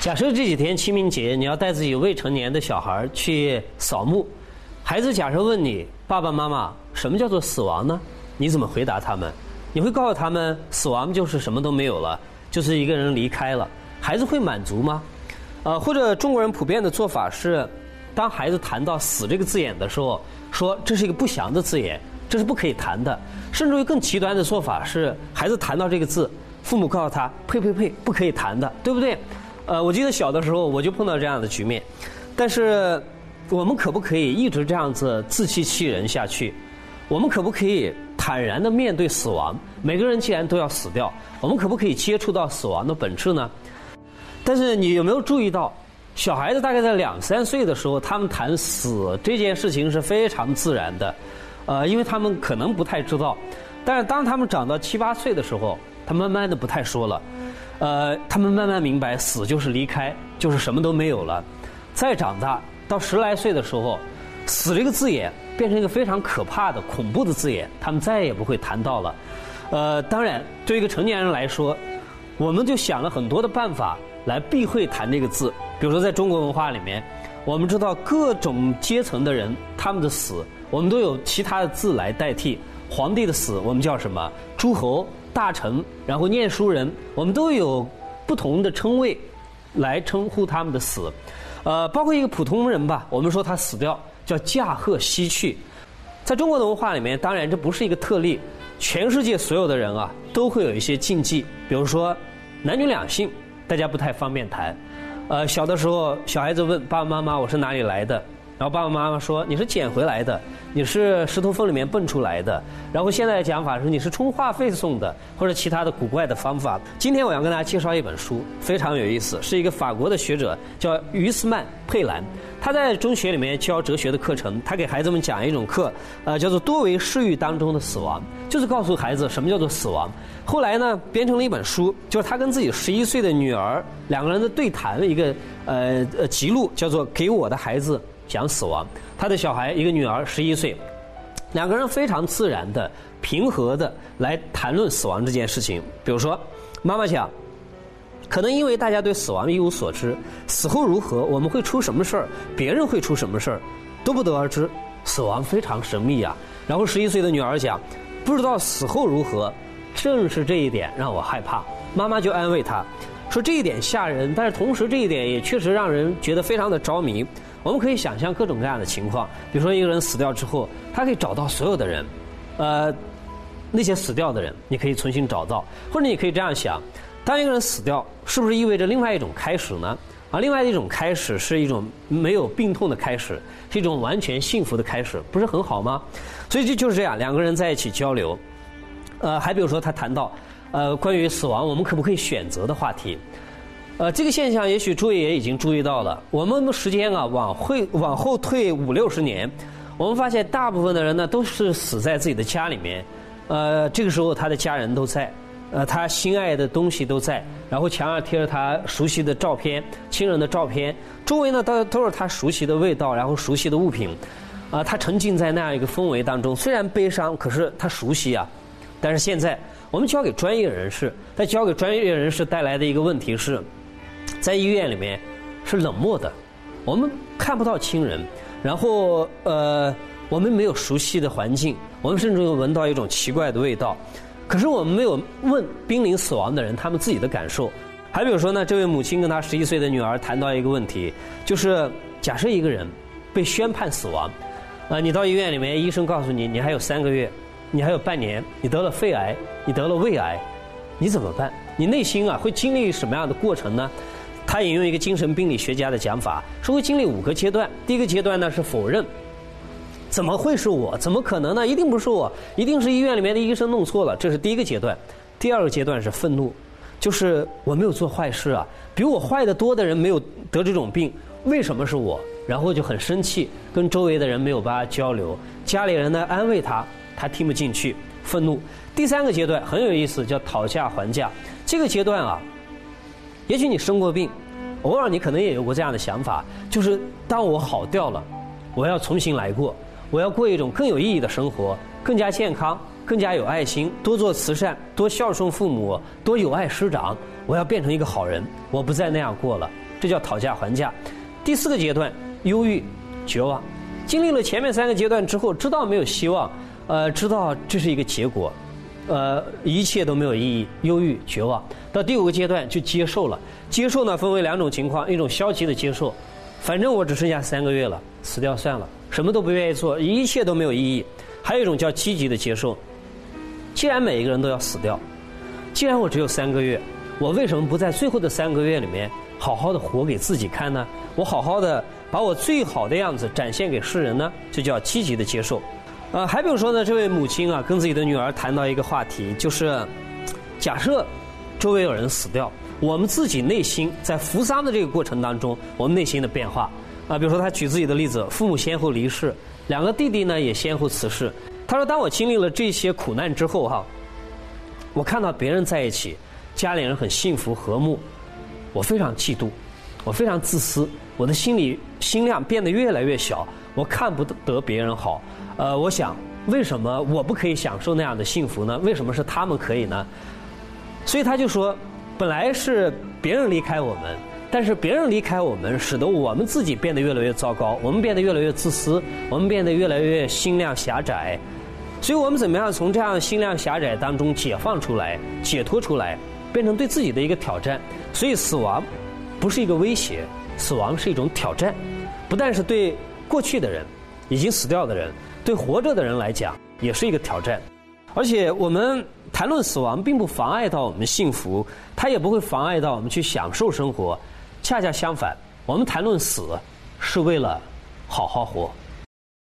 假设这几天清明节，你要带自己未成年的小孩去扫墓，孩子假设问你爸爸妈妈什么叫做死亡呢？你怎么回答他们？你会告诉他们死亡就是什么都没有了，就是一个人离开了。孩子会满足吗？呃，或者中国人普遍的做法是，当孩子谈到死这个字眼的时候，说这是一个不祥的字眼，这是不可以谈的。甚至于更极端的做法是，孩子谈到这个字，父母告诉他呸呸呸，不可以谈的，对不对？呃，我记得小的时候我就碰到这样的局面，但是我们可不可以一直这样子自欺欺人下去？我们可不可以坦然的面对死亡？每个人既然都要死掉，我们可不可以接触到死亡的本质呢？但是你有没有注意到，小孩子大概在两三岁的时候，他们谈死这件事情是非常自然的，呃，因为他们可能不太知道，但是当他们长到七八岁的时候，他慢慢的不太说了。呃，他们慢慢明白，死就是离开，就是什么都没有了。再长大到十来岁的时候，死这个字眼变成一个非常可怕的、恐怖的字眼，他们再也不会谈到了。呃，当然，对一个成年人来说，我们就想了很多的办法来避讳谈这个字。比如说，在中国文化里面，我们知道各种阶层的人他们的死，我们都有其他的字来代替。皇帝的死，我们叫什么？诸侯。大臣，然后念书人，我们都有不同的称谓来称呼他们的死，呃，包括一个普通人吧，我们说他死掉叫驾鹤西去。在中国的文化里面，当然这不是一个特例，全世界所有的人啊都会有一些禁忌，比如说男女两性，大家不太方便谈。呃，小的时候小孩子问爸爸妈妈我是哪里来的，然后爸爸妈妈说你是捡回来的。你是石头缝里面蹦出来的，然后现在的讲法是你是充话费送的，或者其他的古怪的方法。今天我要跟大家介绍一本书，非常有意思，是一个法国的学者叫于斯曼佩兰，他在中学里面教哲学的课程，他给孩子们讲一种课，呃，叫做多维视域当中的死亡，就是告诉孩子什么叫做死亡。后来呢，编成了一本书，就是他跟自己十一岁的女儿两个人的对谈的一个呃呃记录，叫做《给我的孩子讲死亡》。他的小孩一个女儿十一岁，两个人非常自然的、平和的来谈论死亡这件事情。比如说，妈妈讲，可能因为大家对死亡一无所知，死后如何，我们会出什么事儿，别人会出什么事儿，都不得而知。死亡非常神秘啊。然后十一岁的女儿讲，不知道死后如何，正是这一点让我害怕。妈妈就安慰她，说这一点吓人，但是同时这一点也确实让人觉得非常的着迷。我们可以想象各种各样的情况，比如说一个人死掉之后，他可以找到所有的人，呃，那些死掉的人，你可以重新找到，或者你可以这样想：当一个人死掉，是不是意味着另外一种开始呢？啊，另外一种开始是一种没有病痛的开始，是一种完全幸福的开始，不是很好吗？所以这就是这样，两个人在一起交流，呃，还比如说他谈到，呃，关于死亡，我们可不可以选择的话题。呃，这个现象也许诸位也已经注意到了。我们时间啊，往会往后退五六十年，我们发现大部分的人呢都是死在自己的家里面。呃，这个时候他的家人都在，呃，他心爱的东西都在，然后墙上贴着他熟悉的照片、亲人的照片，周围呢都都是他熟悉的味道，然后熟悉的物品。啊，他沉浸在那样一个氛围当中，虽然悲伤，可是他熟悉啊。但是现在我们交给专业人士，在交给专业人士带来的一个问题是。在医院里面是冷漠的，我们看不到亲人，然后呃，我们没有熟悉的环境，我们甚至会闻到一种奇怪的味道。可是我们没有问濒临死亡的人他们自己的感受。还比如说呢，这位母亲跟她十一岁的女儿谈到一个问题，就是假设一个人被宣判死亡，啊，你到医院里面，医生告诉你你还有三个月，你还有半年，你得了肺癌，你得了胃癌，你怎么办？你内心啊会经历什么样的过程呢？他引用一个精神病理学家的讲法，说会经历五个阶段。第一个阶段呢是否认，怎么会是我？怎么可能呢？一定不是我，一定是医院里面的医生弄错了。这是第一个阶段。第二个阶段是愤怒，就是我没有做坏事啊，比我坏的多的人没有得这种病，为什么是我？然后就很生气，跟周围的人没有办法交流，家里人呢安慰他，他听不进去，愤怒。第三个阶段很有意思，叫讨价还价。这个阶段啊。也许你生过病，偶尔你可能也有过这样的想法，就是当我好掉了，我要重新来过，我要过一种更有意义的生活，更加健康，更加有爱心，多做慈善，多孝顺父母，多有爱师长，我要变成一个好人，我不再那样过了。这叫讨价还价。第四个阶段，忧郁、绝望。经历了前面三个阶段之后，知道没有希望，呃，知道这是一个结果，呃，一切都没有意义，忧郁、绝望。到第五个阶段就接受了。接受呢，分为两种情况：一种消极的接受，反正我只剩下三个月了，死掉算了，什么都不愿意做，一切都没有意义；还有一种叫积极的接受。既然每一个人都要死掉，既然我只有三个月，我为什么不在最后的三个月里面好好的活给自己看呢？我好好的把我最好的样子展现给世人呢？这叫积极的接受。呃，还比如说呢，这位母亲啊，跟自己的女儿谈到一个话题，就是假设周围有人死掉，我们自己内心在扶丧的这个过程当中，我们内心的变化啊，比如说他举自己的例子，父母先后离世，两个弟弟呢也先后辞世。他说：“当我经历了这些苦难之后，哈，我看到别人在一起，家里人很幸福和睦，我非常嫉妒，我非常自私，我的心里心量变得越来越小，我看不得别人好。呃，我想，为什么我不可以享受那样的幸福呢？为什么是他们可以呢？所以他就说，本来是别人离开我们。”但是别人离开我们，使得我们自己变得越来越糟糕，我们变得越来越自私，我们变得越来越心量狭窄。所以我们怎么样从这样心量狭窄当中解放出来、解脱出来，变成对自己的一个挑战？所以死亡不是一个威胁，死亡是一种挑战。不但是对过去的人、已经死掉的人，对活着的人来讲，也是一个挑战。而且我们谈论死亡，并不妨碍到我们幸福，它也不会妨碍到我们去享受生活。恰恰相反，我们谈论死，是为了好好活。